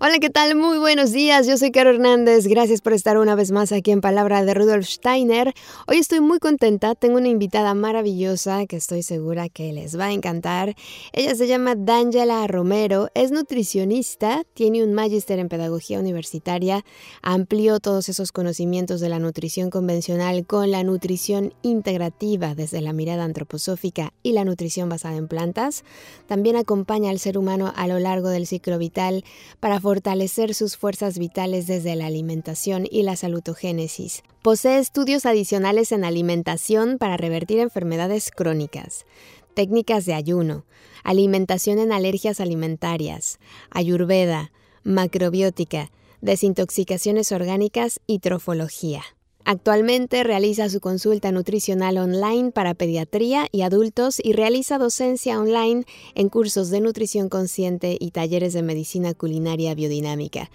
Hola, ¿qué tal? Muy buenos días. Yo soy Caro Hernández. Gracias por estar una vez más aquí en Palabra de Rudolf Steiner. Hoy estoy muy contenta. Tengo una invitada maravillosa que estoy segura que les va a encantar. Ella se llama D'Angela Romero. Es nutricionista, tiene un magíster en pedagogía universitaria. Amplió todos esos conocimientos de la nutrición convencional con la nutrición integrativa desde la mirada antroposófica y la nutrición basada en plantas. También acompaña al ser humano a lo largo del ciclo vital para fortalecer sus fuerzas vitales desde la alimentación y la salutogénesis. Posee estudios adicionales en alimentación para revertir enfermedades crónicas, técnicas de ayuno, alimentación en alergias alimentarias, ayurveda, macrobiótica, desintoxicaciones orgánicas y trofología. Actualmente realiza su consulta nutricional online para pediatría y adultos y realiza docencia online en cursos de nutrición consciente y talleres de medicina culinaria biodinámica.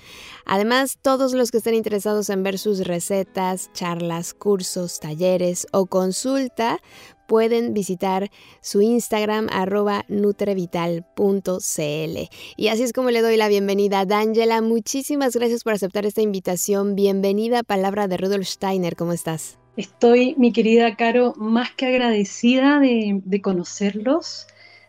Además, todos los que estén interesados en ver sus recetas, charlas, cursos, talleres o consulta pueden visitar su Instagram arroba nutrevital.cl. Y así es como le doy la bienvenida a D'Angela. Muchísimas gracias por aceptar esta invitación. Bienvenida a Palabra de Rudolf Steiner. ¿Cómo estás? Estoy, mi querida Caro, más que agradecida de, conocerlos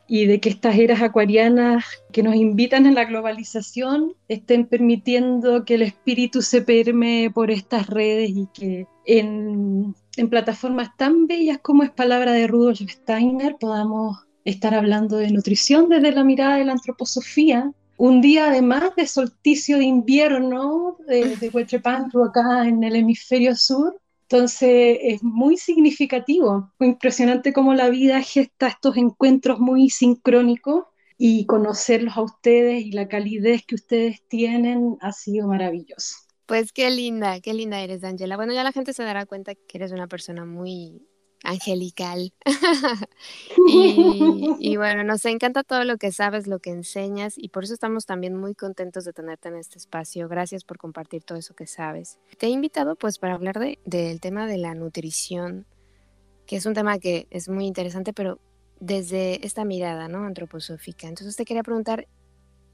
y de que estas eras acuarianas que nos invitan a la globalización estén permitiendo que el espíritu se permee por estas redes y que en, en plataformas tan bellas como es Palabra de Rudolf Steiner podamos estar hablando de nutrición desde la mirada de la antroposofía. Un día además de solsticio de invierno de, de acá en el hemisferio sur, entonces es muy significativo, muy impresionante cómo la vida gesta estos encuentros muy sincrónicos y conocerlos a ustedes y la calidez que ustedes tienen ha sido maravilloso. Pues qué linda, qué linda eres, Angela. Bueno, ya la gente se dará cuenta que eres una persona muy angelical. y, bueno, nos encanta todo lo que sabes, lo que enseñas y por eso estamos también muy contentos de tenerte en este espacio. Gracias por compartir todo eso que sabes. Te he invitado pues para hablar de, del tema de la nutrición, que es un tema que es muy interesante, pero desde esta mirada, ¿no? Antroposófica. Entonces te quería preguntar,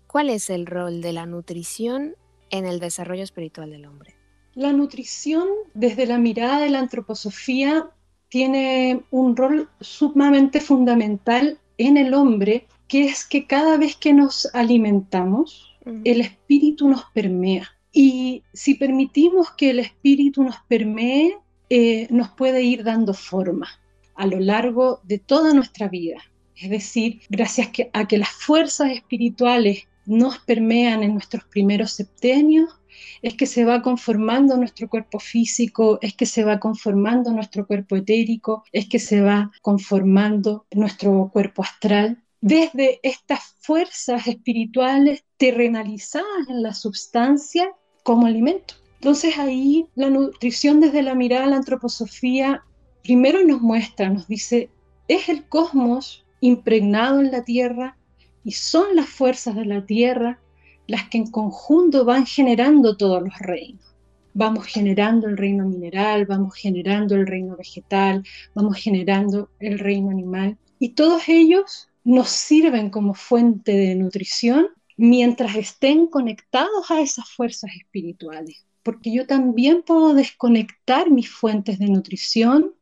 ¿cuál es el rol de la nutrición en el desarrollo espiritual del hombre? La nutrición, desde la mirada de la antroposofía, tiene un rol sumamente fundamental en el hombre, que es que cada vez que nos alimentamos, el espíritu nos permea. Y si permitimos que el espíritu nos permee, eh, nos puede ir dando forma a lo largo de toda nuestra vida. Es decir, gracias a que las fuerzas espirituales nos permean en nuestros primeros septenios, es que se va conformando nuestro cuerpo físico, es que se va conformando nuestro cuerpo etérico, es que se va conformando nuestro cuerpo astral. Desde estas fuerzas espirituales terrenalizadas en la substancia como alimento. Entonces ahí la nutrición desde la mirada de la antroposofía primero nos muestra, nos dice, es el cosmos impregnado en la tierra y son las fuerzas de la tierra las que en conjunto van generando todos los reinos. Vamos generando el reino mineral, vamos generando el reino vegetal, vamos generando el reino animal. Y todos ellos nos sirven como fuente de nutrición mientras estén conectados a esas fuerzas espirituales. Porque yo también puedo desconectar mis fuentes de nutrición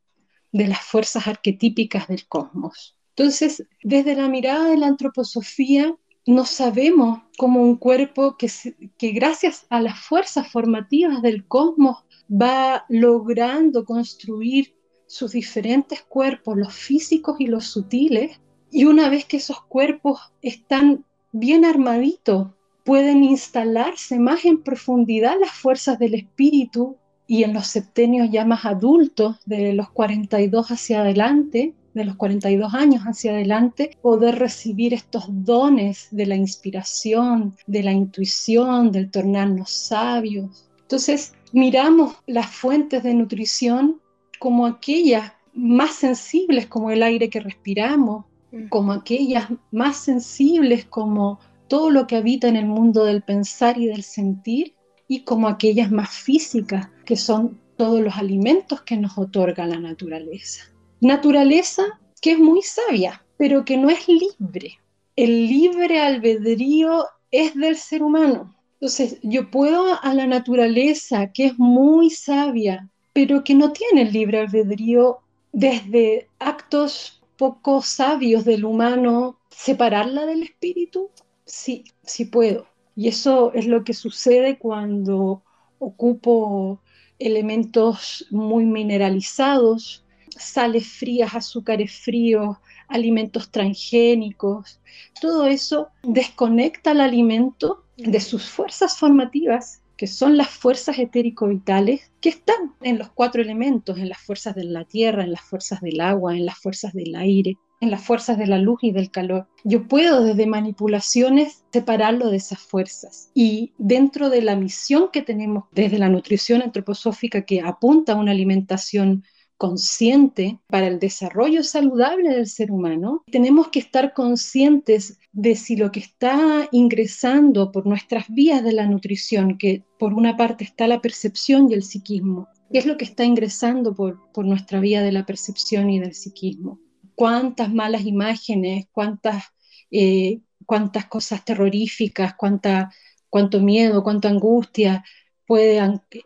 de las fuerzas arquetípicas del cosmos. Entonces, desde la mirada de la antroposofía, nos sabemos como un cuerpo que, que gracias a las fuerzas formativas del cosmos va logrando construir sus diferentes cuerpos, los físicos y los sutiles, y una vez que esos cuerpos están bien armaditos, pueden instalarse más en profundidad las fuerzas del espíritu y en los septenios ya más adultos, de los 42 hacia adelante, de los 42 años hacia adelante, poder recibir estos dones de la inspiración, de la intuición, del tornarnos sabios. Entonces, miramos las fuentes de nutrición como aquellas más sensibles como el aire que respiramos, mm. como aquellas más sensibles como todo lo que habita en el mundo del pensar y del sentir, y como aquellas más físicas, que son todos los alimentos que nos otorga la naturaleza. Naturaleza que es muy sabia, pero que no es libre. El libre albedrío es del ser humano. Entonces, yo puedo a la naturaleza, que es muy sabia, pero que no tiene el libre albedrío desde actos poco sabios del humano, separarla del espíritu. Sí, sí puedo. Y eso es lo que sucede cuando ocupo elementos muy mineralizados, sales frías, azúcares fríos, alimentos transgénicos. Todo eso desconecta al alimento de sus fuerzas formativas, que son las fuerzas etérico-vitales que están en los cuatro elementos, en las fuerzas de la tierra, en las fuerzas del agua, en las fuerzas del aire, en las fuerzas de la luz y del calor. Yo puedo desde manipulaciones separarlo de esas fuerzas. Y dentro de la misión que tenemos desde la nutrición antroposófica que apunta a una alimentación consciente para el desarrollo saludable del ser humano, tenemos que estar conscientes de si lo que está ingresando por nuestras vías de la nutrición, que por una parte está la percepción y el psiquismo, ¿qué es lo que está ingresando por, por nuestra vía de la percepción y del psiquismo? ¿Cuántas malas imágenes, cuántas, eh, cuántas cosas terroríficas, cuánta, cuánto miedo, cuánta angustia puede,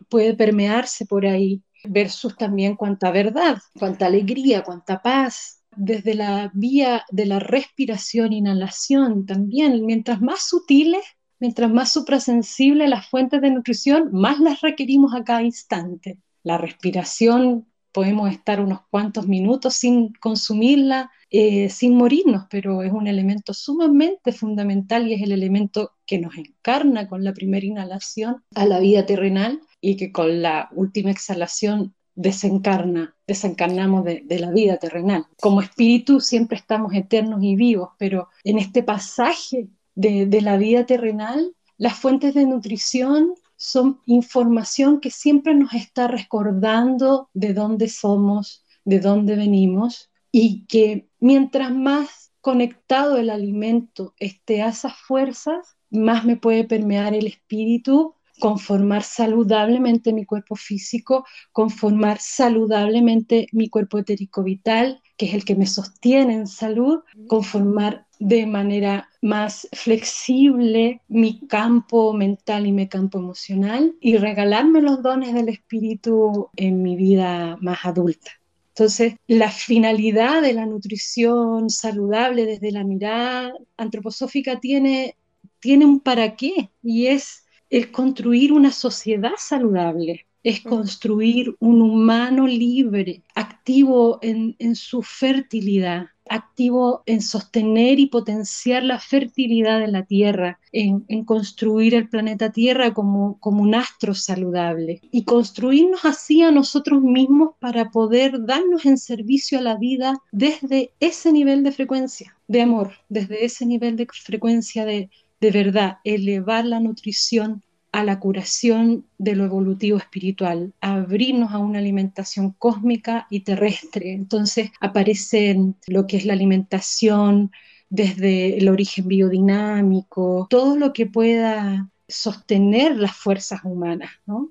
puede permearse por ahí? Versus también cuánta verdad, cuánta alegría, cuánta paz. Desde la vía de la respiración, inhalación también, mientras más sutiles, mientras más suprasensibles las fuentes de nutrición, más las requerimos a cada instante. La respiración podemos estar unos cuantos minutos sin consumirla, eh, sin morirnos, pero es un elemento sumamente fundamental y es el elemento que nos encarna con la primera inhalación a la vida terrenal y que con la última exhalación desencarna, desencarnamos de, la vida terrenal. Como espíritu siempre estamos eternos y vivos, pero en este pasaje de, de la vida terrenal, las fuentes de nutrición son información que siempre nos está recordando de dónde somos, de dónde venimos y que mientras más conectado el alimento esté a esas fuerzas, más me puede permear el espíritu conformar saludablemente mi cuerpo físico, conformar saludablemente mi cuerpo etérico vital, que es el que me sostiene en salud, conformar de manera más flexible mi campo mental y mi campo emocional y regalarme los dones del espíritu en mi vida más adulta. Entonces, la finalidad de la nutrición saludable desde la mirada antroposófica tiene, tiene un para qué y es es construir una sociedad saludable, es construir un humano libre, activo en, su fertilidad, activo en sostener y potenciar la fertilidad de la Tierra, en, construir el planeta Tierra como, como un astro saludable y construirnos así a nosotros mismos para poder darnos en servicio a la vida desde ese nivel de frecuencia, de amor, desde ese nivel de frecuencia de, de verdad, elevar la nutrición a la curación de lo evolutivo espiritual, abrirnos a una alimentación cósmica y terrestre. Entonces aparecen lo que es la alimentación desde el origen biodinámico, todo lo que pueda sostener las fuerzas humanas, ¿no?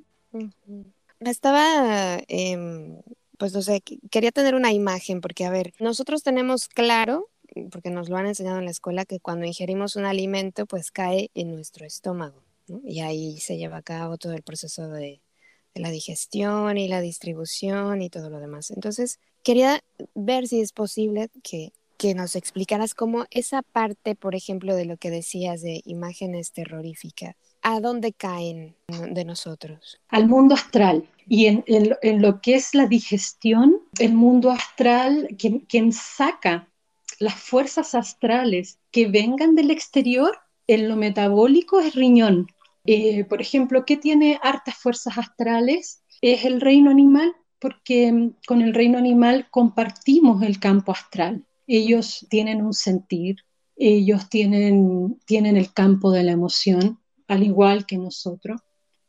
Estaba, em, pues no sé, quería tener una imagen, porque a ver, nosotros tenemos claro porque nos lo han enseñado en la escuela, que cuando ingerimos un alimento, pues cae en nuestro estómago, y ahí se lleva a cabo todo el proceso de, la digestión y la distribución y todo lo demás. Entonces, quería ver si es posible que, que nos explicaras cómo esa parte, por ejemplo, de lo que decías de imágenes terroríficas, ¿a dónde caen de nosotros? Al mundo astral. Y en, en, lo que es la digestión, el mundo astral, quien, quien saca las fuerzas astrales que vengan del exterior, en lo metabólico es riñón. Eh, por ejemplo, ¿qué tiene hartas fuerzas astrales? Es el reino animal, porque mm, con el reino animal compartimos el campo astral. Ellos tienen un sentir, ellos tienen, tienen el campo de la emoción, al igual que nosotros.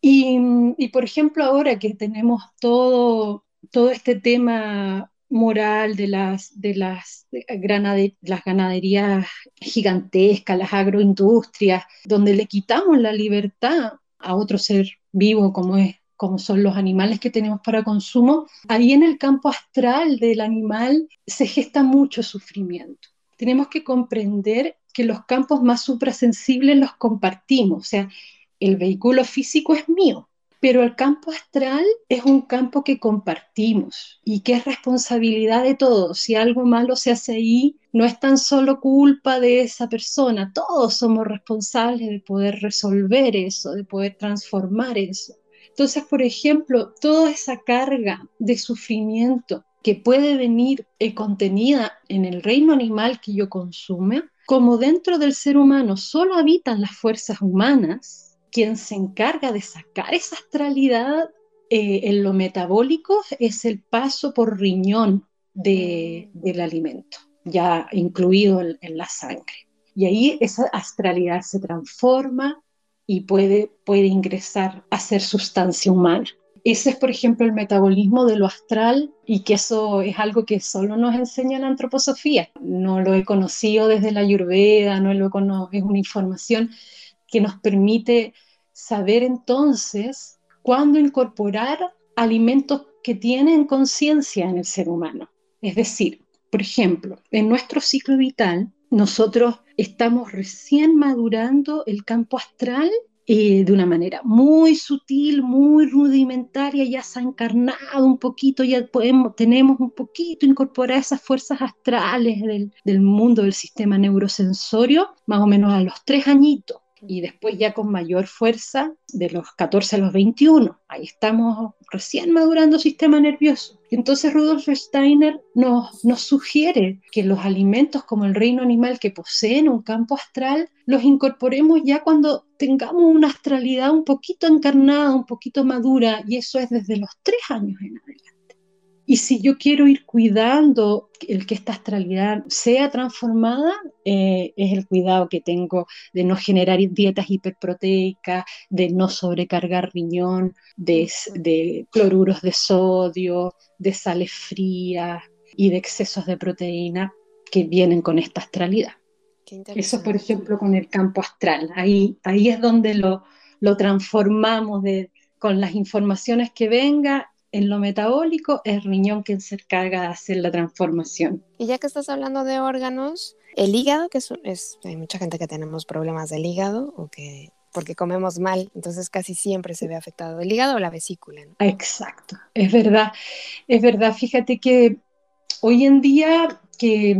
Y, mm, y por ejemplo, ahora que tenemos todo, todo este tema moral de las, de las, las ganaderías gigantescas, las agroindustrias, donde le quitamos la libertad a otro ser vivo como es como son los animales que tenemos para consumo, ahí en el campo astral del animal se gesta mucho sufrimiento. Tenemos que comprender que los campos más suprasensibles los compartimos, o sea, el vehículo físico es mío, pero el campo astral es un campo que compartimos y que es responsabilidad de todos. Si algo malo se hace ahí, no es tan solo culpa de esa persona, todos somos responsables de poder resolver eso, de poder transformar eso. Entonces, por ejemplo, toda esa carga de sufrimiento que puede venir eh, contenida en el reino animal que yo consume, como dentro del ser humano solo habitan las fuerzas humanas, quien se encarga de sacar esa astralidad eh, en lo metabólico es el paso por riñón mm. del alimento, ya incluido en, la sangre. Y ahí esa astralidad se transforma y puede, puede ingresar a ser sustancia humana. Ese es, por ejemplo, el metabolismo de lo astral y que eso es algo que solo nos enseña la antroposofía. No lo he conocido desde la ayurveda, no lo es una información que nos permite saber entonces cuándo incorporar alimentos que tienen conciencia en el ser humano. Es decir, por ejemplo, en nuestro ciclo vital, nosotros estamos recién madurando el campo astral eh, de una manera muy sutil, muy rudimentaria, ya se ha encarnado un poquito, ya podemos, tenemos un poquito incorporar esas fuerzas astrales del, del mundo del sistema neurosensorio, más o menos a los tres añitos y después ya con mayor fuerza de los 14 a los 21. Ahí estamos recién madurando sistema nervioso. Entonces Rudolf Steiner nos, nos sugiere que los alimentos como el reino animal que poseen un campo astral los incorporemos ya cuando tengamos una astralidad un poquito encarnada, un poquito madura, y eso es desde los tres años en adelante. Y si yo quiero ir cuidando el que esta astralidad sea transformada, eh, es el cuidado que tengo de no generar dietas hiperproteicas, de no sobrecargar riñón, de, de cloruros de sodio, de sales frías y de excesos de proteína que vienen con esta astralidad. Eso, por ejemplo, con el campo astral. Ahí, ahí es donde lo, lo transformamos de, con las informaciones que venga en lo metabólico es riñón quien se encarga de hacer la transformación. Y ya que estás hablando de órganos, el hígado, que es, hay mucha gente que tenemos problemas del hígado o que porque comemos mal, entonces casi siempre se ve afectado el hígado o la vesícula. Exacto, es verdad, es verdad. Fíjate que hoy en día que,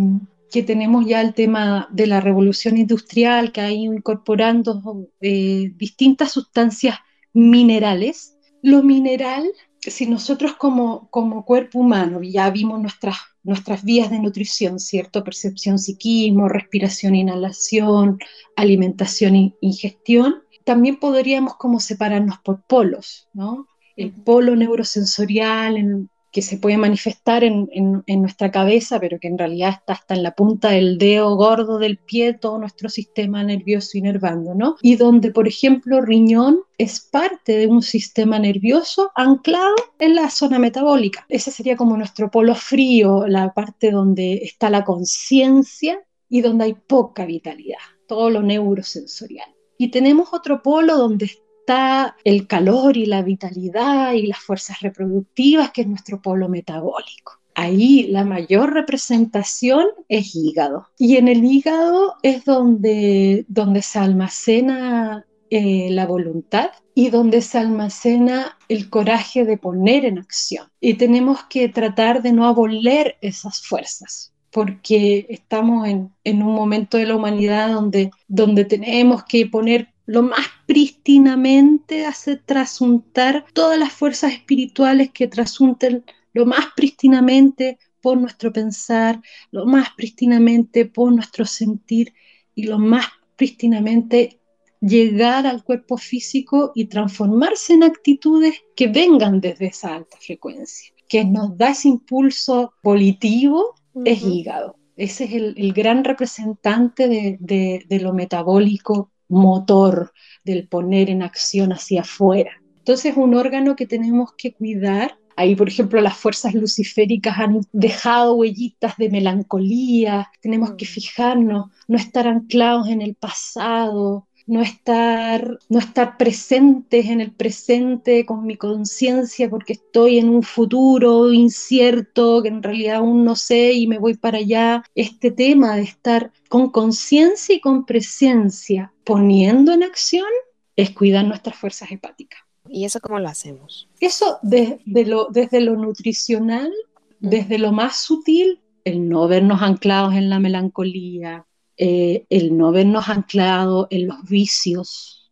que tenemos ya el tema de la revolución industrial, que ha ido incorporando eh, distintas sustancias minerales, lo mineral si nosotros como, como cuerpo humano ya vimos nuestras, nuestras vías de nutrición, ¿cierto? Percepción, psiquismo, respiración, inhalación, alimentación e ingestión, también podríamos como separarnos por polos, ¿no? El polo neurosensorial, en, que se puede manifestar en, nuestra cabeza, pero que en realidad está hasta en la punta del dedo gordo del pie, todo nuestro sistema nervioso inervando, ¿no? Y donde, por ejemplo, riñón es parte de un sistema nervioso anclado en la zona metabólica. Ese sería como nuestro polo frío, la parte donde está la conciencia y donde hay poca vitalidad, todo lo neurosensorial. Y tenemos otro polo donde está el calor y la vitalidad y las fuerzas reproductivas, que es nuestro polo metabólico. Ahí la mayor representación es hígado. Y en el hígado es donde, donde se almacena eh, la voluntad y donde se almacena el coraje de poner en acción. Y tenemos que tratar de no aboler esas fuerzas, porque estamos en, en, un momento de la humanidad donde, donde tenemos que poner lo más prístinamente hace trasuntar todas las fuerzas espirituales que trasunten lo más prístinamente por nuestro pensar, lo más prístinamente por nuestro sentir y lo más prístinamente llegar al cuerpo físico y transformarse en actitudes que vengan desde esa alta frecuencia. Que nos da ese impulso volitivo es hígado. Ese es el, gran representante de lo metabólico motor del poner en acción hacia afuera. Entonces, un órgano que tenemos que cuidar Ahí, por ejemplo, las fuerzas luciféricas han dejado huellitas de melancolía. Tenemos que mm. fijarnos, no estar anclados en el pasado, no estar, no estar presentes en el presente con mi conciencia porque estoy en un futuro incierto que en realidad aún no sé y me voy para allá. Este tema de estar con conciencia y con presencia poniendo en acción es cuidar nuestras fuerzas hepáticas. ¿Y eso cómo lo hacemos? Eso desde lo, desde lo nutricional, desde lo más sutil, el no vernos anclados en la melancolía, eh, el no vernos anclados en los vicios,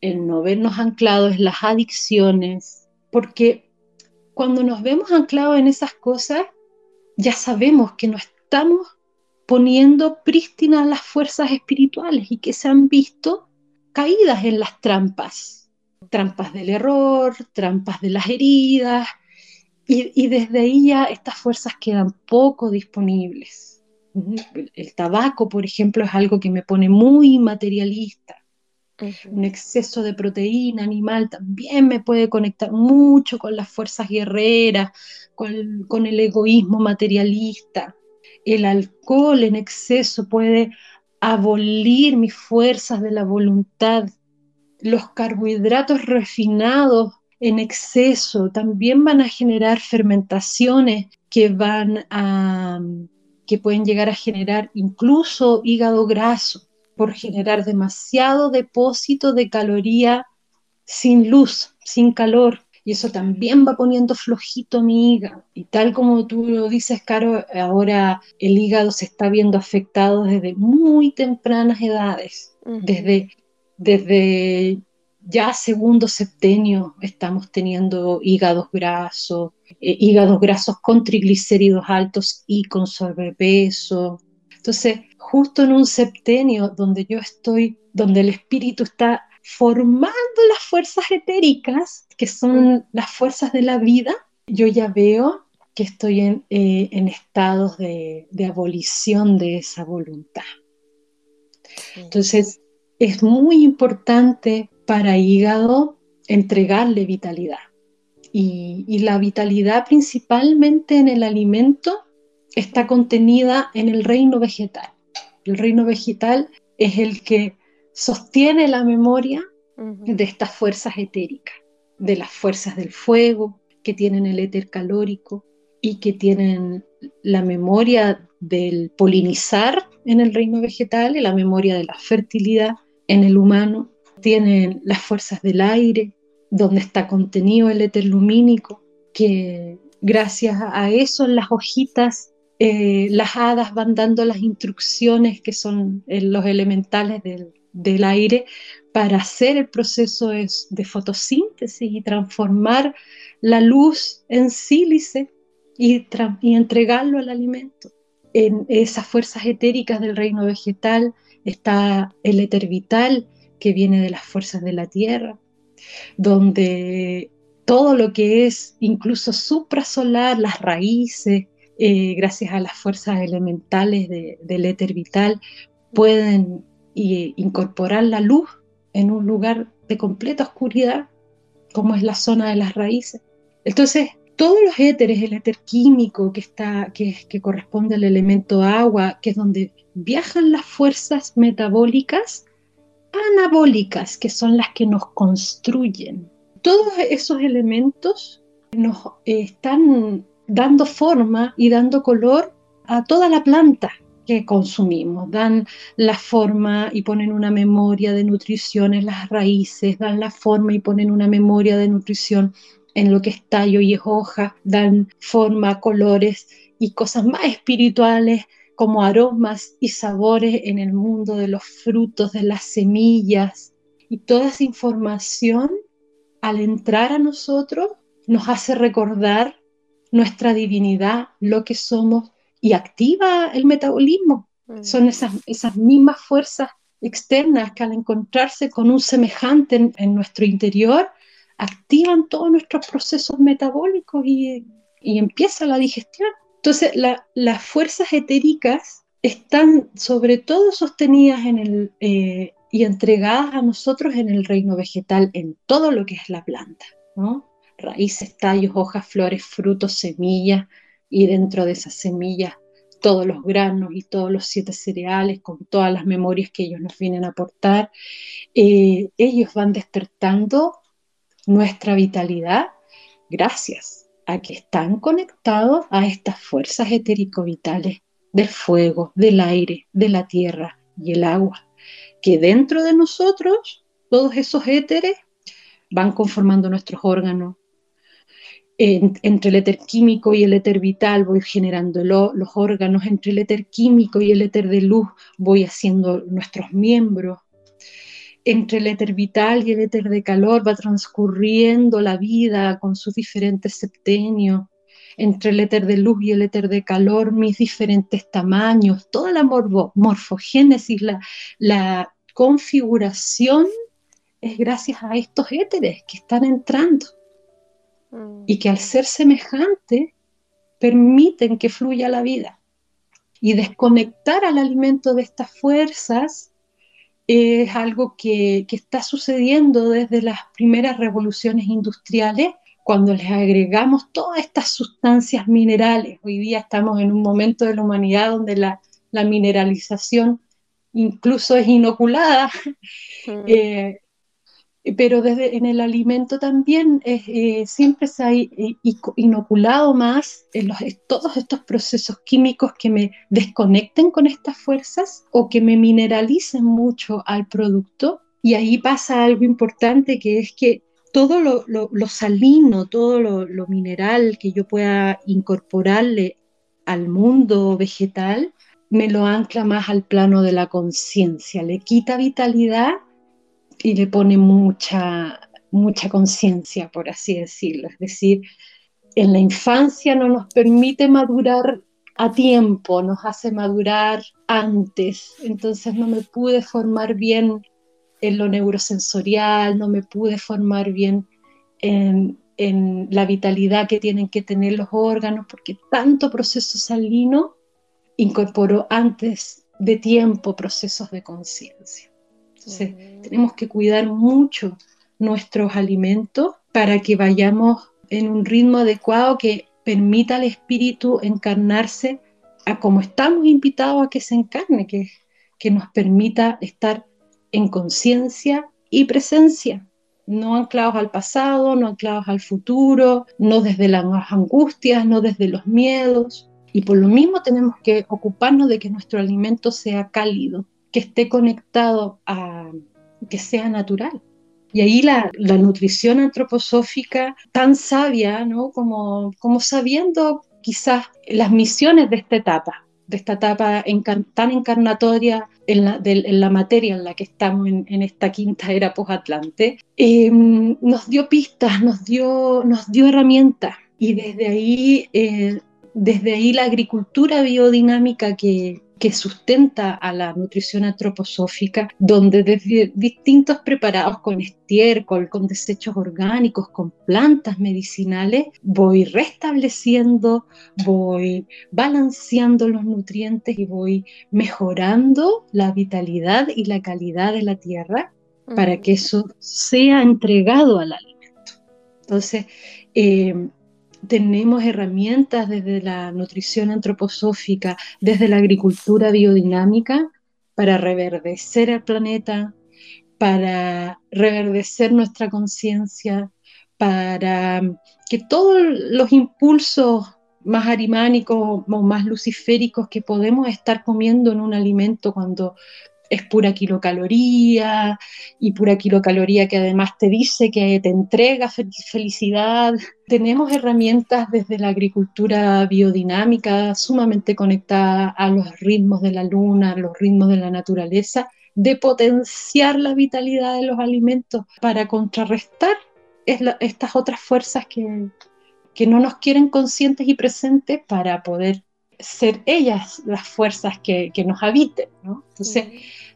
el no vernos anclados en las adicciones, porque cuando nos vemos anclados en esas cosas, ya sabemos que no estamos poniendo prístinas las fuerzas espirituales y que se han visto caídas en las trampas, trampas del error, trampas de las heridas, y, y desde ahí ya estas fuerzas quedan poco disponibles. El tabaco, por ejemplo, es algo que me pone muy materialista. Un exceso de proteína animal también me puede conectar mucho con las fuerzas guerreras, con, con el egoísmo materialista. El alcohol en exceso puede abolir mis fuerzas de la voluntad. Los carbohidratos refinados en exceso también van a generar fermentaciones que van a que pueden llegar a generar incluso hígado graso por generar demasiado depósito de caloría sin luz, sin calor. Y eso también va poniendo flojito mi hígado. Y tal como tú lo dices, Caro, ahora el hígado se está viendo afectado desde muy tempranas edades. Desde, desde ya segundo septenio estamos teniendo hígados grasos, eh, hígados grasos con triglicéridos altos y con sobrepeso. Entonces, justo en un septenio donde yo estoy, donde el espíritu está formando las fuerzas etéricas, que son las fuerzas de la vida, yo ya veo que estoy en, eh, estados de, de, abolición de esa voluntad. Entonces, es muy importante para hígado entregarle vitalidad. Y, la vitalidad principalmente en el alimento está contenida en el reino vegetal. El reino vegetal es el que sostiene la memoria de estas fuerzas etéricas, de las fuerzas del fuego que tienen el éter calórico y que tienen la memoria del polinizar en el reino vegetal y la memoria de la fertilidad en el humano. Tienen las fuerzas del aire, donde está contenido el éter lumínico, que gracias a eso en las hojitas eh, las hadas van dando las instrucciones que son eh, los elementales del, aire para hacer el proceso de, fotosíntesis y transformar la luz en sílice y, y entregarlo al alimento. En esas fuerzas etéricas del reino vegetal está el éter vital que viene de las fuerzas de la tierra, donde todo lo que es incluso suprasolar, las raíces, eh, gracias a las fuerzas elementales del éter vital, pueden incorporar la luz en un lugar de completa oscuridad, como es la zona de las raíces. Entonces, todos los éteres, el éter químico que, está, que corresponde al elemento agua, que es donde viajan las fuerzas metabólicas, anabólicas, que son las que nos construyen. Todos esos elementos nos están dando forma y dando color a toda la planta que consumimos. Dan la forma y ponen una memoria de nutrición en las raíces, dan la forma y ponen una memoria de nutrición en lo que es tallo y es hoja, dan forma, colores y cosas más espirituales como aromas y sabores en el mundo de los frutos, de las semillas. Y toda esa información, al entrar a nosotros, nos hace recordar nuestra divinidad, lo que somos, y activa el metabolismo. Mm. Son esas, esas mismas fuerzas externas que al encontrarse con un semejante en, nuestro interior, activan todos nuestros procesos metabólicos y, y empieza la digestión. Entonces, las fuerzas etéricas están sobre todo sostenidas en el, eh, y entregadas a nosotros en el reino vegetal, en todo lo que es la planta. raíces, tallos, hojas, flores, frutos, semillas, y dentro de esas semillas todos los granos y todos los siete cereales, con todas las memorias que ellos nos vienen a aportar. Eh, ellos van despertando nuestra vitalidad gracias que están conectados a estas fuerzas etérico-vitales del fuego, del aire, de la tierra y el agua, que dentro de nosotros, todos esos éteres van conformando nuestros órganos, entre el éter químico y el éter vital voy generando los órganos, entre el éter químico y el éter de luz voy haciendo nuestros miembros, entre el éter vital y el éter de calor va transcurriendo la vida con sus diferentes septenios, entre el éter de luz y el éter de calor mis diferentes tamaños, toda la morfogénesis, la, la configuración es gracias a estos éteres que están entrando y que al ser semejante permiten que fluya la vida. Y desconectar al alimento de estas fuerzas es algo que, que está sucediendo desde las primeras revoluciones industriales, cuando les agregamos todas estas sustancias minerales. Hoy día estamos en un momento de la humanidad donde la, la mineralización incluso es inoculada. Eh, pero desde en el alimento también eh, siempre se ha inoculado más en todos estos procesos químicos que me desconecten con estas fuerzas o que me mineralicen mucho al producto. Y ahí pasa algo importante que es que todo lo, salino, todo lo, mineral que yo pueda incorporarle al mundo vegetal, me lo ancla más al plano de la conciencia, le quita vitalidad y le pone mucha, mucha conciencia, por así decirlo. Es decir, en la infancia no nos permite madurar a tiempo, nos hace madurar antes, entonces no me pude formar bien en lo neurosensorial, no me pude formar bien en, en la vitalidad que tienen que tener los órganos, porque tanto proceso salino incorporó antes de tiempo procesos de conciencia. Entonces, tenemos que cuidar mucho nuestros alimentos para que vayamos en un ritmo adecuado que permita al espíritu encarnarse a como estamos invitados a que se encarne, que, que nos permita estar en conciencia y presencia, no anclados al pasado, no anclados al futuro, no desde las angustias, no desde los miedos. Y por lo mismo tenemos que ocuparnos de que nuestro alimento sea cálido, que esté conectado a que sea natural. Y ahí la, nutrición antroposófica tan sabia, ¿no? como, como sabiendo quizás las misiones de esta etapa, de esta etapa tan encarnatoria en la, materia en la que estamos en, esta quinta era post-Atlante, em, nos dio pistas, nos dio, nos dio herramientas. Y desde ahí, eh, desde ahí la agricultura biodinámica que, que sustenta a la nutrición antroposófica, donde desde distintos preparados con estiércol, con desechos orgánicos, con plantas medicinales, voy restableciendo, voy balanceando los nutrientes y voy mejorando la vitalidad y la calidad de la tierra para que eso sea entregado al alimento. Entonces, eh, tenemos herramientas desde la nutrición antroposófica, desde la agricultura biodinámica, para reverdecer el planeta, para reverdecer nuestra conciencia, para que todos los impulsos más arimánicos o más luciféricos que podemos estar comiendo en un alimento cuando es pura kilocaloría y pura kilocaloría que además te dice que te entrega felicidad. Tenemos herramientas desde la agricultura biodinámica sumamente conectada a los ritmos de la luna, a los ritmos de la naturaleza, de potenciar la vitalidad de los alimentos para contrarrestar estas otras fuerzas que, que no nos quieren conscientes y presentes para poder ser ellas las fuerzas que, nos habiten, ¿no? Entonces,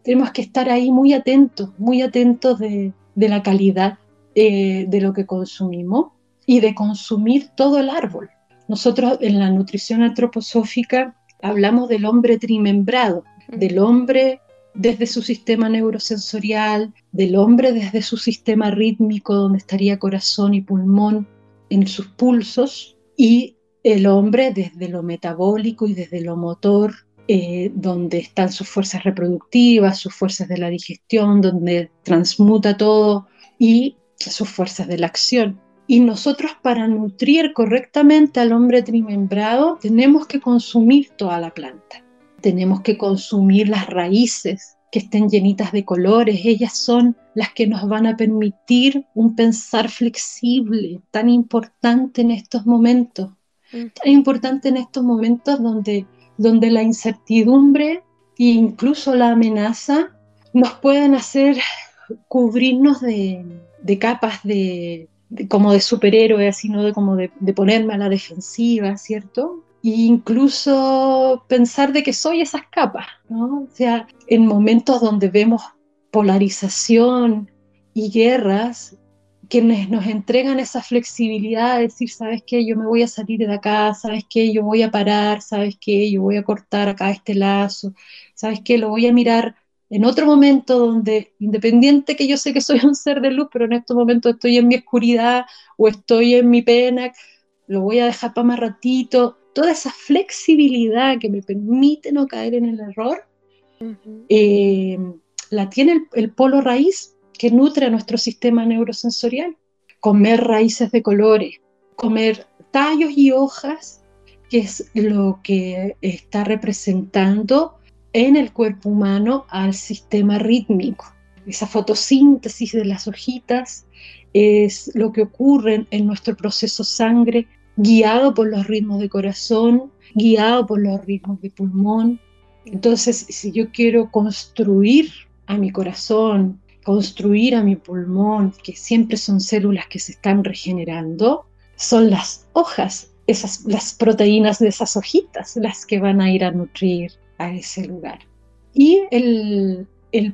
tenemos que estar ahí muy atentos, muy atentos de, la calidad eh, de lo que consumimos y de consumir todo el árbol. Nosotros en la nutrición antroposófica hablamos del hombre trimembrado, del hombre desde su sistema neurosensorial, del hombre desde su sistema rítmico, donde estaría corazón y pulmón, en sus pulsos y el hombre desde lo metabólico y desde lo motor, eh, donde están sus fuerzas reproductivas, sus fuerzas de la digestión, donde transmuta todo y sus fuerzas de la acción. Y nosotros para nutrir correctamente al hombre trimembrado tenemos que consumir toda la planta. Tenemos que consumir las raíces que estén llenitas de colores. Ellas son las que nos van a permitir un pensar flexible, tan importante en estos momentos. Tan importante en estos momentos donde, donde la incertidumbre e incluso la amenaza nos pueden hacer cubrirnos de, de capas de, como de superhéroe, sino de como de, ponerme a la defensiva, ¿cierto? E incluso pensar de que soy esas capas, ¿no? O sea, en momentos donde vemos polarización y guerras, quienes nos entregan esa flexibilidad de decir, ¿sabes qué? Yo me voy a salir de acá, ¿sabes qué? Yo voy a parar, ¿sabes qué? Yo voy a cortar acá este lazo, ¿sabes qué? Lo voy a mirar en otro momento donde, independiente que yo sé que soy un ser de luz, pero en estos momentos estoy en mi oscuridad o estoy en mi pena, lo voy a dejar para más ratito, toda esa flexibilidad que me permite no caer en el error, eh, la tiene el, el polo raíz que nutre a nuestro sistema neurosensorial. Comer raíces de colores, comer tallos y hojas, que es lo que está representando en el cuerpo humano al sistema rítmico. Esa fotosíntesis de las hojitas es lo que ocurre en nuestro proceso sangre, guiado por los ritmos de corazón, guiado por los ritmos de pulmón. Entonces, si yo quiero construir a mi corazón, construir a mi pulmón, que siempre son células que se están regenerando, son las hojas, esas, las proteínas de esas hojitas, las que van a ir a nutrir a ese lugar. Y el,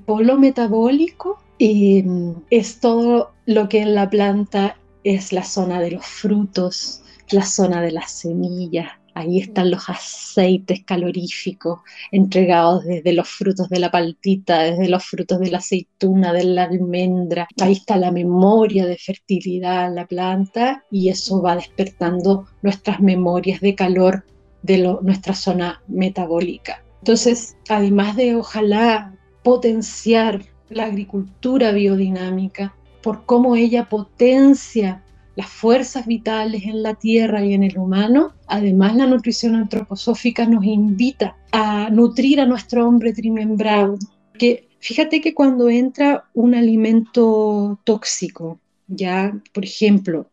polo metabólico em, es todo lo que en la planta es la zona de los frutos, la zona de las semillas. Ahí están los aceites caloríficos entregados desde los frutos de la paltita, desde los frutos de la aceituna, de la almendra. Ahí está la memoria de fertilidad en la planta y eso va despertando nuestras memorias de calor de nuestra zona metabólica. Entonces, además de ojalá potenciar la agricultura biodinámica por cómo ella potencia las fuerzas vitales en la tierra y en el humano, además la nutrición antroposófica nos invita a nutrir a nuestro hombre trimembrado. Que fíjate que cuando entra un alimento tóxico, ya, por ejemplo,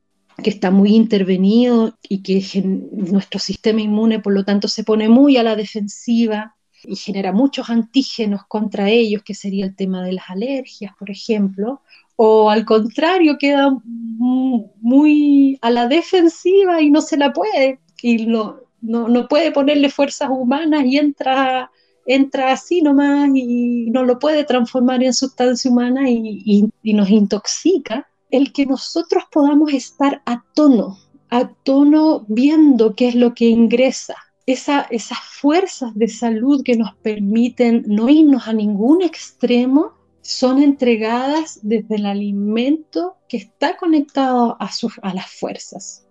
que está muy intervenido y que nuestro sistema inmune, por lo tanto, se pone muy a la defensiva, y genera muchos antígenos contra ellos, que sería el tema de las alergias, por ejemplo, o al contrario, queda muy a la defensiva y no se la puede, y no, no, puede ponerle fuerzas humanas y entra, entra así nomás y no lo puede transformar en sustancia humana y, y nos intoxica. El que nosotros podamos estar a tono, a tono viendo qué es lo que ingresa, esas fuerzas de salud que nos permiten no irnos a ningún extremo son entregadas desde el alimento que está conectado a, a las fuerzas.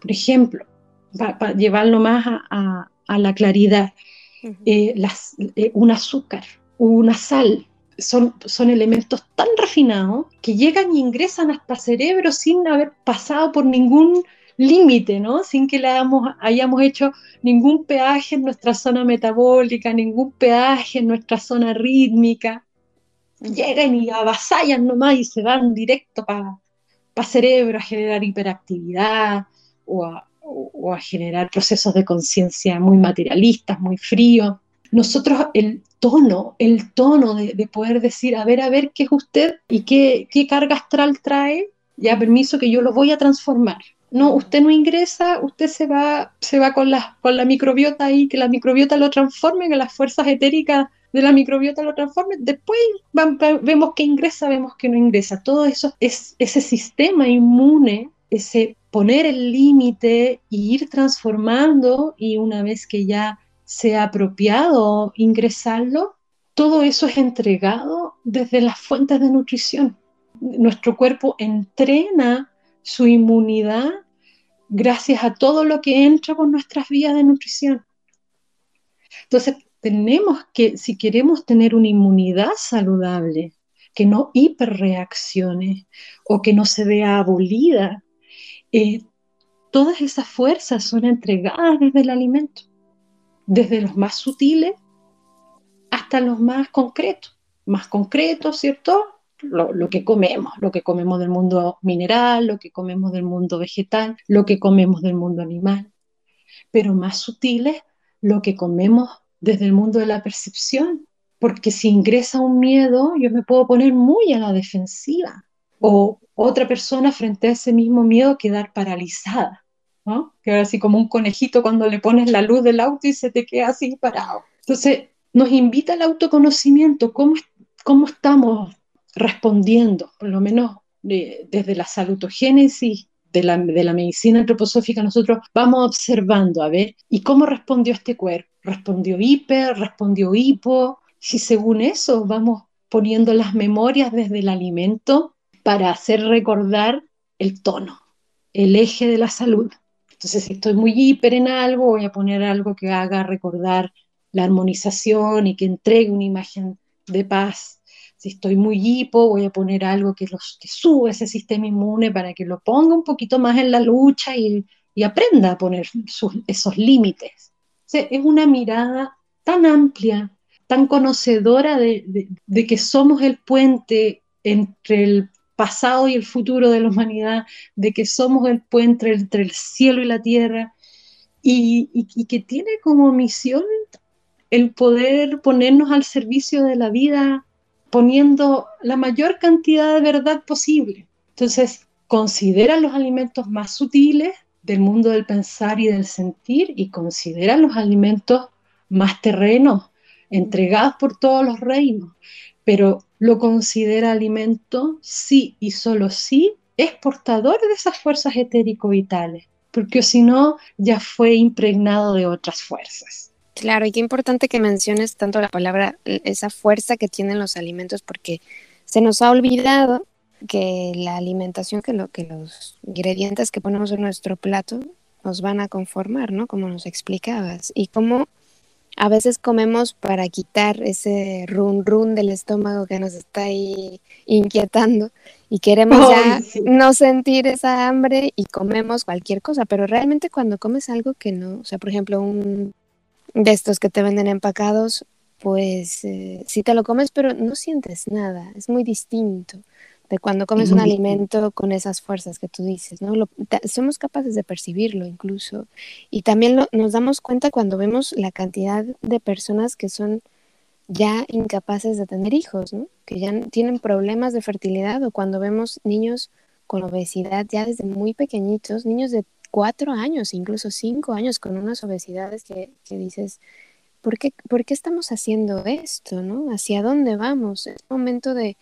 Por ejemplo, para, llevarlo más a, la claridad, eh, eh, un azúcar, una sal, son, son, elementos tan refinados que llegan y ingresan hasta el cerebro sin haber pasado por ningún límite, ¿no? Sin que le hayamos, hecho ningún peaje en nuestra zona metabólica, ningún peaje en nuestra zona rítmica. Llegan y avasallan nomás y se van directo para pa cerebro a generar hiperactividad o a, generar procesos de conciencia muy materialistas, muy fríos. Nosotros el tono, el tono de, poder decir, a ver, a ver, ¿qué es usted y qué, qué carga astral trae? Ya permiso que yo lo voy a transformar no, usted no ingresa, usted se va, se va con, la, con la microbiota ahí, que la microbiota lo transforme, que las fuerzas etéricas de la microbiota lo transformen, después vemos que ingresa, vemos que no ingresa. Todo eso es ese sistema inmune, ese poner el límite y ir transformando y una vez que ya sea apropiado ingresarlo, todo eso es entregado desde las fuentes de nutrición. Nuestro cuerpo entrena su inmunidad gracias a todo lo que entra por nuestras vías de nutrición. Entonces, tenemos que, si queremos tener una inmunidad saludable, que no hiperreaccione o que no se vea abolida, eh, todas esas fuerzas son entregadas desde el alimento, desde los más sutiles hasta los más concretos. Más concretos, ¿cierto? Lo, lo, que comemos, lo que comemos del mundo mineral, lo que comemos del mundo vegetal, lo que comemos del mundo animal. Pero más sutiles, lo que comemos desde el mundo de la percepción, porque si ingresa un miedo, yo me puedo poner muy a la defensiva, o otra persona frente a ese mismo miedo quedar paralizada, ¿no? Quedar así como un conejito cuando le pones la luz del auto y se te queda así parado. Entonces, nos invita al autoconocimiento, cómo, cómo estamos respondiendo, por lo menos desde la salutogénesis de la, de la medicina antroposófica, nosotros vamos observando, a ver, ¿y cómo respondió este cuerpo? Respondió hiper, respondió hipo, si según eso vamos poniendo las memorias desde el alimento para hacer recordar el tono, el eje de la salud. Entonces, si estoy muy hiper en algo, voy a poner algo que haga recordar la armonización y que entregue una imagen de paz. Si estoy muy hipo, voy a poner algo que, los, sube ese sistema inmune para que lo ponga un poquito más en la lucha y, aprenda a poner esos límites es una mirada tan amplia, tan conocedora de, que somos el puente entre el pasado y el futuro de la humanidad, de que somos el puente entre el cielo y la tierra, y, que tiene como misión el poder ponernos al servicio de la vida poniendo la mayor cantidad de verdad posible. Entonces, considera los alimentos más sutiles, del mundo del pensar y del sentir y considera los alimentos más terrenos, entregados por todos los reinos, pero lo considera alimento sí y solo sí es portador de esas fuerzas etérico-vitales, porque si no ya fue impregnado de otras fuerzas. Claro, y qué importante que menciones tanto la palabra, esa fuerza que tienen los alimentos, porque se nos ha olvidado que la alimentación, que, lo, que los ingredientes que ponemos en nuestro plato nos van a conformar, ¿no? Como nos explicabas. Y cómo a veces comemos para quitar ese run run del estómago que nos está ahí inquietando y queremos ya no sentir esa hambre y comemos cualquier cosa, pero realmente cuando comes algo que no, o sea, por ejemplo, un de estos que te venden empacados, pues eh, si te lo comes pero no sientes nada, es muy distinto de cuando comes un alimento con esas fuerzas que tú dices, ¿no? somos capaces de percibirlo incluso. Y también nos damos cuenta cuando vemos la cantidad de personas que son ya incapaces de tener hijos, ¿no? Que ya tienen problemas de fertilidad o cuando vemos niños con obesidad ya desde muy pequeñitos, niños de cuatro años, incluso cinco años con unas obesidades que, dices, ¿por qué, ¿por qué estamos haciendo esto? ¿no? ¿Hacia dónde vamos? Es momento de,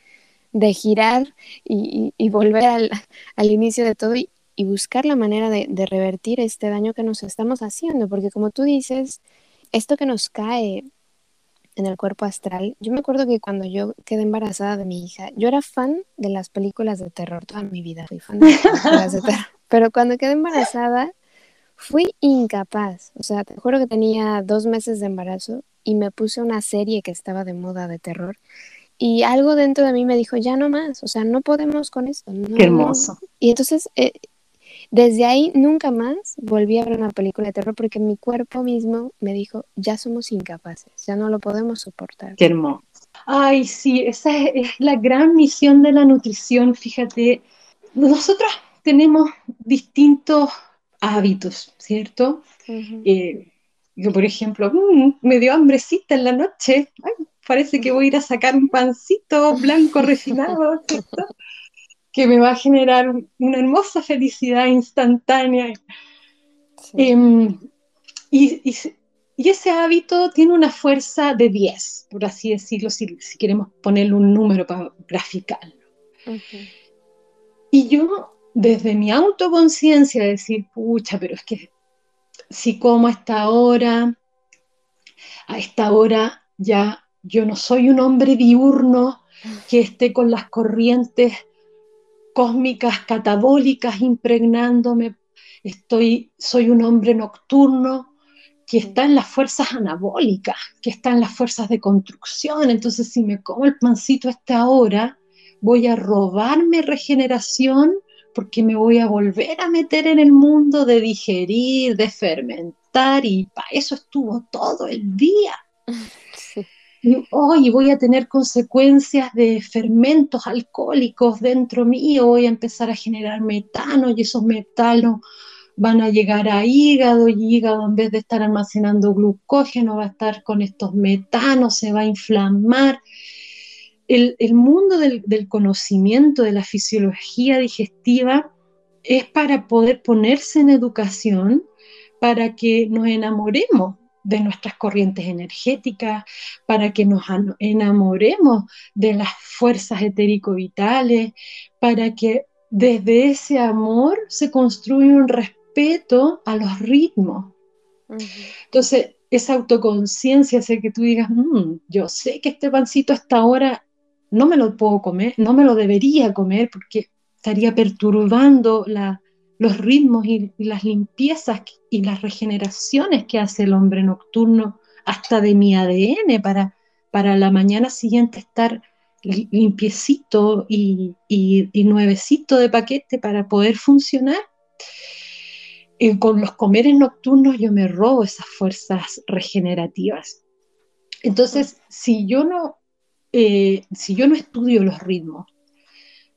de girar y, volver al, inicio de todo y, buscar la manera de, revertir este daño que nos estamos haciendo, porque como tú dices, esto que nos cae en el cuerpo astral, yo me acuerdo que cuando yo quedé embarazada de mi hija, yo era fan de las películas de terror toda mi vida, fui fan de las películas de terror, pero cuando quedé embarazada fui incapaz, o sea, te juro que tenía dos meses de embarazo y me puse una serie que estaba de moda de terror y algo dentro de mí me dijo, ya no más, o sea, no podemos con esto. Qué hermoso. Y entonces, eh, desde ahí nunca más volví a ver una película de terror porque mi cuerpo mismo me dijo, ya somos incapaces, ya no lo podemos soportar. Qué hermoso. Ay, sí, esa es, la gran misión de la nutrición, fíjate. Nosotros tenemos distintos hábitos, ¿cierto? Eh, yo, por ejemplo, mm, me dio hambrecita en la noche. Ay, parece que voy a ir a sacar un pancito blanco refinado, que me va a generar una hermosa felicidad instantánea. Em, y, ese hábito tiene una fuerza de 10, por así decirlo, si, queremos ponerle un número para graficarlo. Y yo, desde mi autoconciencia, decir, pucha, pero es que si como a esta hora, a esta hora ya yo no soy un hombre diurno que esté con las corrientes cósmicas catabólicas impregnándome estoy, soy un hombre nocturno que está en las fuerzas anabólicas, que está en las fuerzas de construcción. Entonces, si me como el pancito a esta hora, voy a robarme regeneración porque me voy a volver a meter en el mundo de digerir, de fermentar, y para eso estuvo todo el día. Hoy voy a tener consecuencias de fermentos alcohólicos dentro mío, voy a empezar a generar metano y esos metanos van a llegar a hígado y hígado en vez de estar almacenando glucógeno va a estar con estos metanos, se va a inflamar. El, mundo del, del, conocimiento de la fisiología digestiva es para poder ponerse en educación, para que nos enamoremos de nuestras corrientes energéticas, para que nos enamoremos de las fuerzas etérico-vitales, para que desde ese amor se construya un respeto a los ritmos. Entonces, esa autoconciencia hace que tú digas, mm, yo sé que este pancito hasta ahora no me lo puedo comer, no me lo debería comer porque estaría perturbando la, los ritmos y, las limpiezas y las regeneraciones que hace el hombre nocturno hasta de mi ADN para, para la mañana siguiente estar limpiecito y, nuevecito de paquete para poder funcionar. Eh, con los comeres nocturnos yo me robo esas fuerzas regenerativas. Entonces, si yo no, eh, si yo no estudio los ritmos,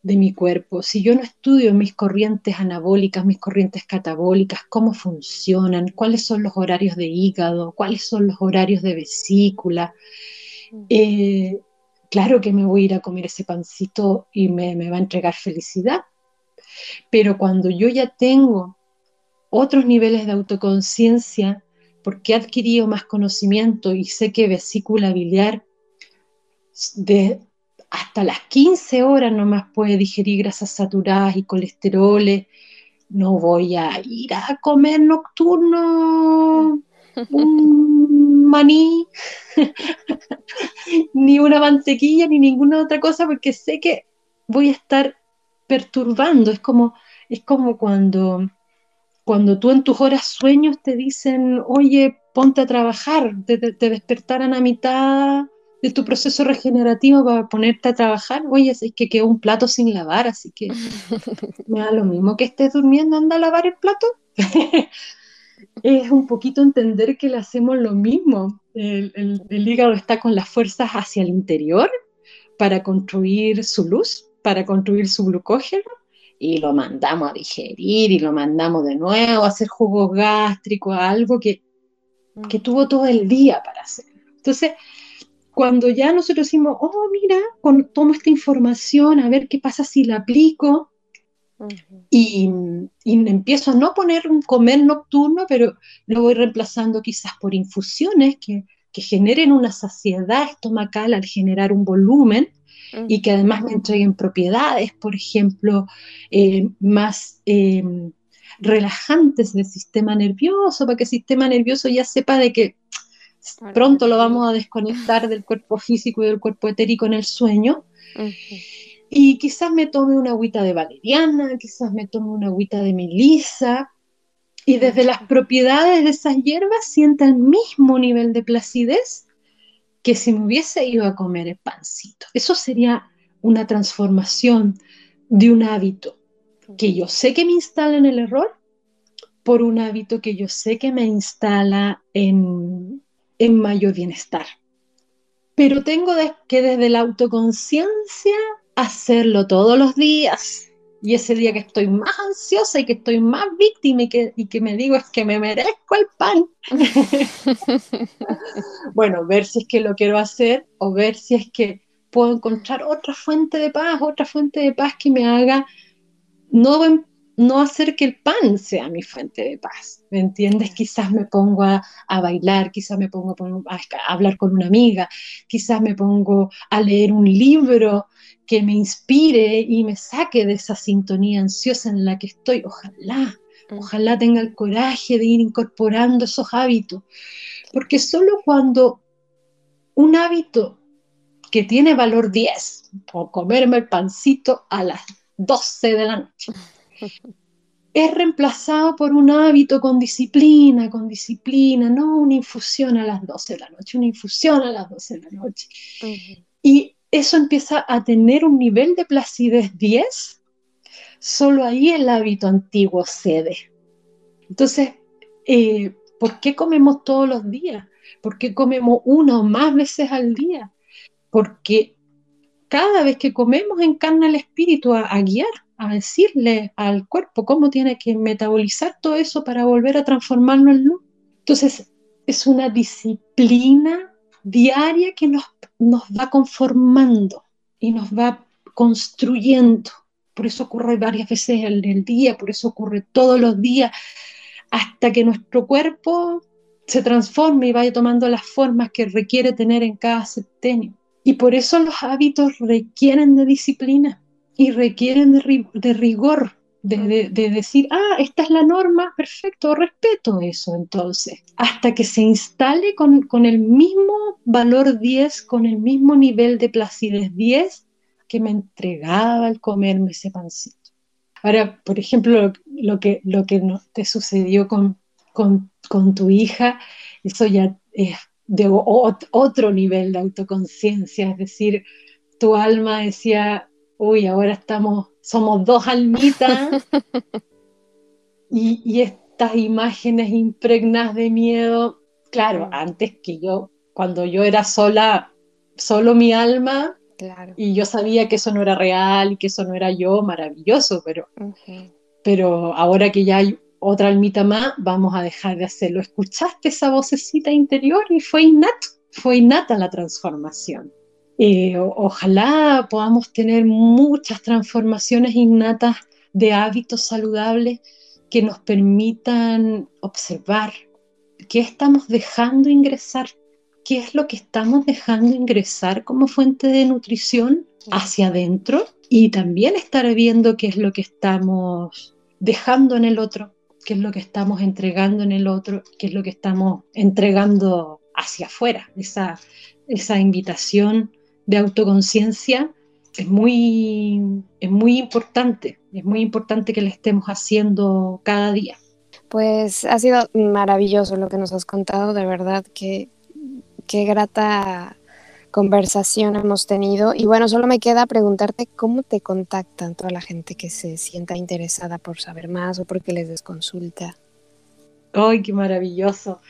de mi cuerpo, si yo no estudio mis corrientes anabólicas, mis corrientes catabólicas, cómo funcionan, cuáles son los horarios de hígado, cuáles son los horarios de vesícula, mm. eh, claro que me voy a ir a comer ese pancito y me, me va a entregar felicidad. Pero cuando yo ya tengo otros niveles de autoconciencia, porque he adquirido más conocimiento y sé que vesícula biliar de, hasta las 15 horas nomás puede digerir grasas saturadas y colesteroles. No voy a ir a comer nocturno un maní, ni una mantequilla, ni ninguna otra cosa, porque sé que voy a estar perturbando. Es como, es como cuando, cuando tú en tus horas sueños te dicen, oye, ponte a trabajar, te, te despertaran a mitad de tu proceso regenerativo para ponerte a trabajar, oye, es que quedó un plato sin lavar, así que me da lo mismo que estés durmiendo, anda a lavar el plato. es un poquito entender que le hacemos lo mismo. El, el, hígado está con las fuerzas hacia el interior para construir su luz, para construir su glucógeno, y lo mandamos a digerir y lo mandamos de nuevo a hacer jugos gástricos, algo que, que tuvo todo el día para hacer. Entonces, cuando ya nosotros decimos, oh, mira, con, tomo esta información, a ver qué pasa si la aplico, y, empiezo a no poner un comer nocturno, pero lo voy reemplazando quizás por infusiones que, generen una saciedad estomacal al generar un volumen y que además me entreguen propiedades, por ejemplo, eh, más em, relajantes del sistema nervioso, para que el sistema nervioso ya sepa de que Pronto lo vamos a desconectar del cuerpo físico y del cuerpo etérico en el sueño. Y quizás me tome una agüita de valeriana, quizás me tome una agüita de melisa. Y desde las propiedades de esas hierbas sienta el mismo nivel de placidez que si me hubiese ido a comer el pancito. Eso sería una transformación de un hábito que yo sé que me instala en el error por un hábito que yo sé que me instala en, en mayor bienestar. Pero tengo que desde la autoconciencia hacerlo todos los días. Y ese día que estoy más ansiosa y que estoy más víctima y que, y que me digo es que me merezco el pan. bueno, ver si es que lo quiero hacer o ver si es que puedo encontrar otra fuente de paz, otra fuente de paz que me haga no no hacer que el pan sea mi fuente de paz, ¿me entiendes? Quizás me pongo a, bailar, quizás me pongo a, hablar con una amiga, quizás me pongo a leer un libro que me inspire y me saque de esa sintonía ansiosa en la que estoy. Ojalá, mm. ojalá tenga el coraje de ir incorporando esos hábitos, porque solo cuando un hábito que tiene valor 10, o comerme el pancito a las 12 de la noche, es reemplazado por un hábito con disciplina, con disciplina, no una infusión a las 12 de la noche, una infusión a las 12 de la noche. Y eso empieza a tener un nivel de placidez 10, solo ahí el hábito antiguo cede. Entonces, eh, ¿por qué comemos todos los días? ¿Por qué comemos una o más veces al día? Porque cada vez que comemos encarna el espíritu a guiar a decirle al cuerpo cómo tiene que metabolizar todo eso para volver a transformarlo en luz. Entonces, es una disciplina diaria que nos, nos va conformando y nos va construyendo. Por eso ocurre varias veces en el día, por eso ocurre todos los días, hasta que nuestro cuerpo se transforme y vaya tomando las formas que requiere tener en cada septenio. Y por eso los hábitos requieren de disciplina y requieren de, rigor, de, decir, ah, esta es la norma, perfecto, respeto eso entonces, hasta que se instale con, el mismo valor 10, con el mismo nivel de placidez 10 que me entregaba al comerme ese pancito. Ahora, por ejemplo, lo, que, lo que te sucedió con, con, tu hija, eso ya es de otro nivel de autoconciencia, es decir, tu alma decía, uy, ahora estamos, somos dos almitas y, estas imágenes impregnas de miedo, claro, antes que yo, cuando yo era sola, solo mi alma, y yo sabía que eso no era real que eso no era yo, maravilloso, pero, pero ahora que ya hay otra almita más, vamos a dejar de hacerlo. ¿Escuchaste esa vocecita interior? Y fue innata, fue innata la transformación. Eh, ojalá podamos tener muchas transformaciones innatas de hábitos saludables que nos permitan observar qué estamos dejando ingresar, qué es lo que estamos dejando ingresar como fuente de nutrición hacia adentro y también estar viendo qué es lo que estamos dejando en el otro, qué es lo que estamos entregando en el otro, qué es lo que estamos entregando hacia afuera, esa, esa invitación de autoconciencia es muy, es muy importante, es muy importante que le estemos haciendo cada día. Pues ha sido maravilloso lo que nos has contado, de verdad que qué grata conversación hemos tenido. Y bueno, solo me queda preguntarte cómo te contactan toda la gente que se sienta interesada por saber más o porque les des consulta. ¡Ay, qué maravilloso!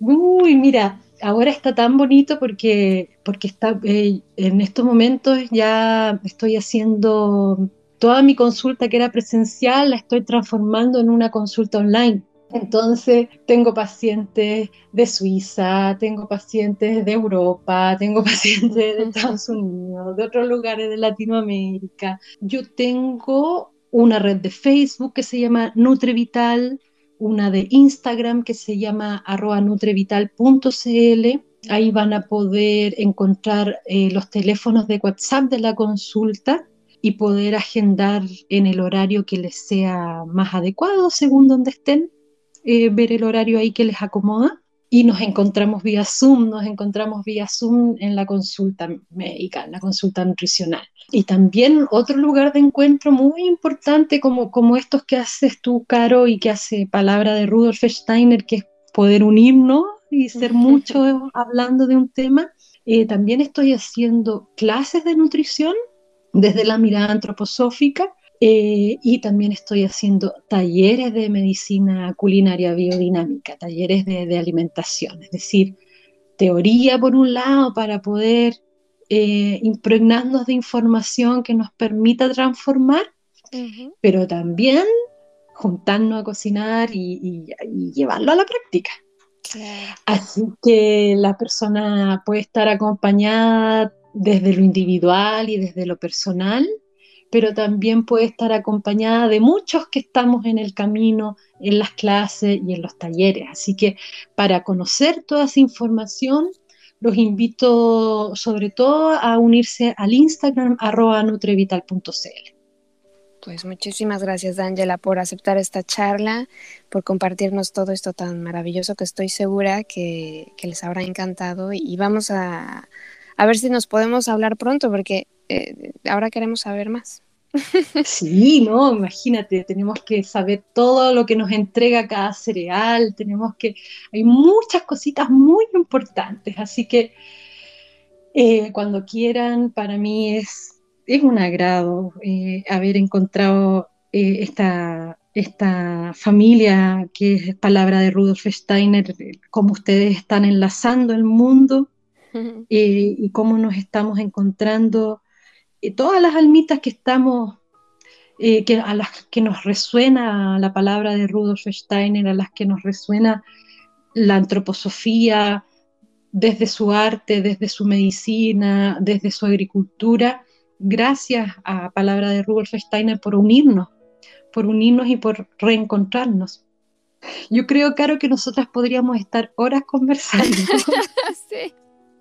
Uy, mira, ahora está tan bonito porque, porque está, eh, en estos momentos ya estoy haciendo toda mi consulta que era presencial, la estoy transformando en una consulta online. Entonces, tengo pacientes de Suiza, tengo pacientes de Europa, tengo pacientes de Estados Unidos, de otros lugares de Latinoamérica. Yo tengo una red de Facebook que se llama NutreVital, una de Instagram que se llama nutrevital.cl. Ahí van a poder encontrar eh, los teléfonos de WhatsApp de la consulta y poder agendar en el horario que les sea más adecuado según donde estén, eh, ver el horario ahí que les acomoda y nos encontramos vía Zoom, nos encontramos vía Zoom en la consulta médica, en la consulta nutricional. Y también otro lugar de encuentro muy importante como, como estos que haces tú, Caro, y que hace palabra de Rudolf Steiner, que es poder unirnos y ser mucho hablando de un tema. Eh, también estoy haciendo clases de nutrición desde la mirada antroposófica eh, y también estoy haciendo talleres de medicina culinaria biodinámica, talleres de, alimentación, es decir, teoría por un lado para poder eh, impregnarnos de información que nos permita transformar, pero también juntarnos a cocinar y, llevarlo a la práctica. Así que la persona puede estar acompañada desde lo individual y desde lo personal pero también puede estar acompañada de muchos que estamos en el camino, en las clases y en los talleres. Así que para conocer toda esa información, los invito sobre todo a unirse al Instagram nutrevital.cl. Pues muchísimas gracias, Ángela, por aceptar esta charla, por compartirnos todo esto tan maravilloso que estoy segura que, les habrá encantado. Y vamos a, a ver si nos podemos hablar pronto, porque eh, ahora queremos saber más. Sí, no, imagínate, tenemos que saber todo lo que nos entrega cada cereal, tenemos que, hay muchas cositas muy importantes, así que eh, cuando quieran, para mí es, es un agrado eh, haber encontrado eh, esta, esta familia que es palabra de Rudolf Steiner, cómo ustedes están enlazando el mundo y cómo nos estamos encontrando todas las almitas que estamos, eh, que, a las que nos resuena la palabra de Rudolf Steiner, a las que nos resuena la antroposofía desde su arte, desde su medicina, desde su agricultura, gracias a la palabra de Rudolf Steiner por unirnos, por unirnos y por reencontrarnos. Yo creo, Caro, que nosotras podríamos estar horas conversando. sí.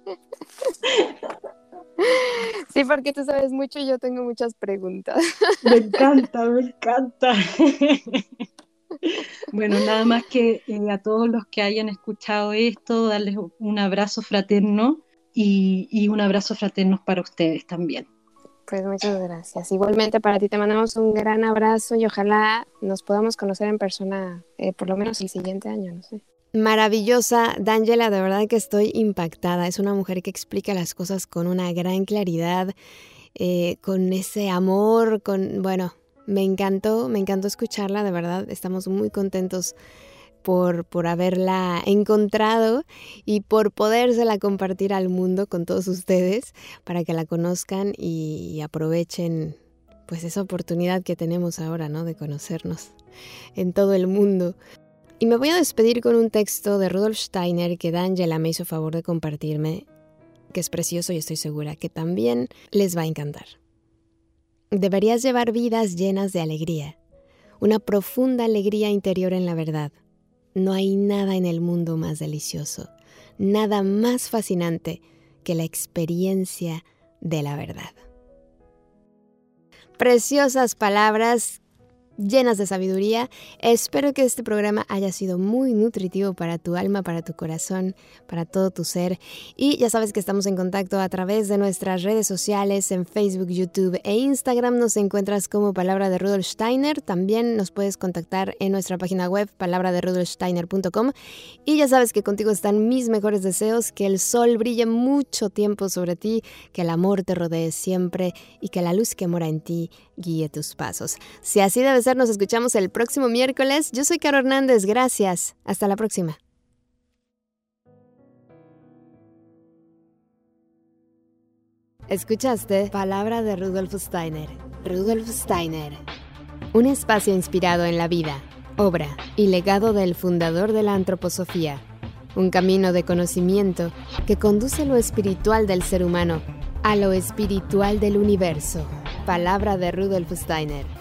Sí, porque tú sabes mucho y yo tengo muchas preguntas. Me encanta, me encanta. Bueno, nada más que eh, a todos los que hayan escuchado esto, darles un abrazo fraterno y, y, un abrazo fraterno para ustedes también. Pues muchas gracias. Igualmente para ti te mandamos un gran abrazo y ojalá nos podamos conocer en persona eh, por lo menos el siguiente año, no sé. Maravillosa, D'Angela, de verdad que estoy impactada. Es una mujer que explica las cosas con una gran claridad, eh, con ese amor, con, bueno, me encantó, me encantó escucharla, de verdad, estamos muy contentos por, por haberla encontrado y por podérsela compartir al mundo con todos ustedes para que la conozcan y, y aprovechen pues esa oportunidad que tenemos ahora, ¿no? De conocernos en todo el mundo. Y me voy a despedir con un texto de Rudolf Steiner que D'Angela me hizo favor de compartirme, que es precioso y estoy segura que también les va a encantar. Deberías llevar vidas llenas de alegría, una profunda alegría interior en la verdad. No hay nada en el mundo más delicioso, nada más fascinante que la experiencia de la verdad. Preciosas palabras llenas de sabiduría. Espero que este programa haya sido muy nutritivo para tu alma, para tu corazón, para todo tu ser. Y ya sabes que estamos en contacto a través de nuestras redes sociales en Facebook, YouTube e Instagram. Nos encuentras como Palabra de Rudolf Steiner. También nos puedes contactar en nuestra página web palabraderudolfsteiner.com. Y ya sabes que contigo están mis mejores deseos, que el sol brille mucho tiempo sobre ti, que el amor te rodee siempre y que la luz que mora en ti guíe tus pasos. Si así debe ser, nos escuchamos el próximo miércoles. Yo soy Caro Hernández, gracias. Hasta la próxima. Escuchaste Palabra de Rudolf Steiner. Rudolf Steiner. Un espacio inspirado en la vida, obra y legado del fundador de la antroposofía. Un camino de conocimiento que conduce lo espiritual del ser humano a lo espiritual del universo. Palabra de Rudolf Steiner.